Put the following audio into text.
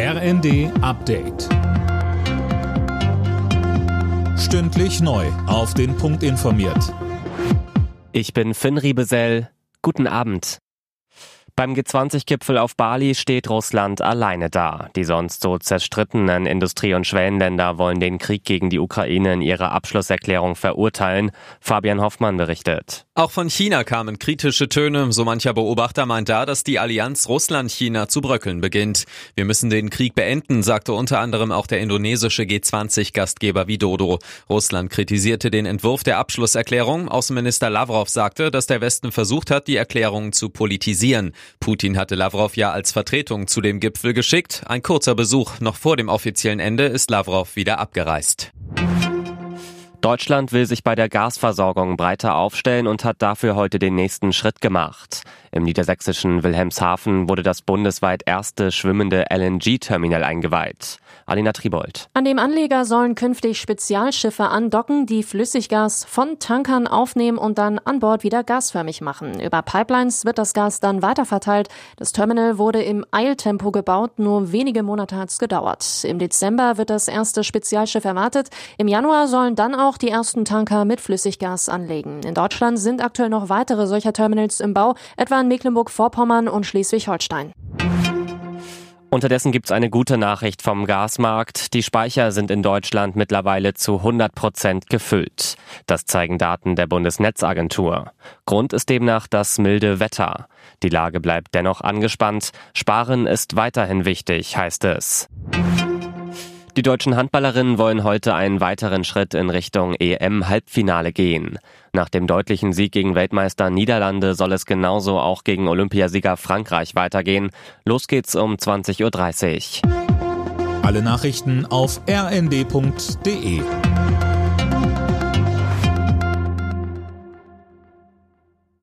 RND Update. Stündlich neu. Auf den Punkt informiert. Ich bin Finn Riebesell. Guten Abend. Beim G20-Gipfel auf Bali steht Russland alleine da. Die sonst so zerstrittenen Industrie- und Schwellenländer wollen den Krieg gegen die Ukraine in ihrer Abschlusserklärung verurteilen. Fabian Hoffmann berichtet. Auch von China kamen kritische Töne. So mancher Beobachter meint da, dass die Allianz Russland-China zu bröckeln beginnt. Wir müssen den Krieg beenden, sagte unter anderem auch der indonesische G20-Gastgeber Widodo. Russland kritisierte den Entwurf der Abschlusserklärung. Außenminister Lavrov sagte, dass der Westen versucht hat, die Erklärung zu politisieren. Putin hatte Lavrov ja als Vertretung zu dem Gipfel geschickt. Ein kurzer Besuch noch vor dem offiziellen Ende ist Lavrov wieder abgereist. Deutschland will sich bei der Gasversorgung breiter aufstellen und hat dafür heute den nächsten Schritt gemacht. Im niedersächsischen Wilhelmshaven wurde das bundesweit erste schwimmende LNG-Terminal eingeweiht. Alina Tribold. An dem Anleger sollen künftig Spezialschiffe andocken, die Flüssiggas von Tankern aufnehmen und dann an Bord wieder gasförmig machen. Über Pipelines wird das Gas dann weiterverteilt. Das Terminal wurde im Eiltempo gebaut, nur wenige Monate hat es gedauert. Im Dezember wird das erste Spezialschiff erwartet. Im Januar sollen dann auch die ersten Tanker mit Flüssiggas anlegen. In Deutschland sind aktuell noch weitere solcher Terminals im Bau, etwa in Mecklenburg-Vorpommern und Schleswig-Holstein. Unterdessen gibt's eine gute Nachricht vom Gasmarkt. Die Speicher sind in Deutschland mittlerweile zu 100 Prozent gefüllt. Das zeigen Daten der Bundesnetzagentur. Grund ist demnach das milde Wetter. Die Lage bleibt dennoch angespannt. Sparen ist weiterhin wichtig, heißt es. Die deutschen Handballerinnen wollen heute einen weiteren Schritt in Richtung EM-Halbfinale gehen. Nach dem deutlichen Sieg gegen Weltmeister Niederlande soll es genauso auch gegen Olympiasieger Frankreich weitergehen. Los geht's um 20.30 Uhr. Alle Nachrichten auf rnd.de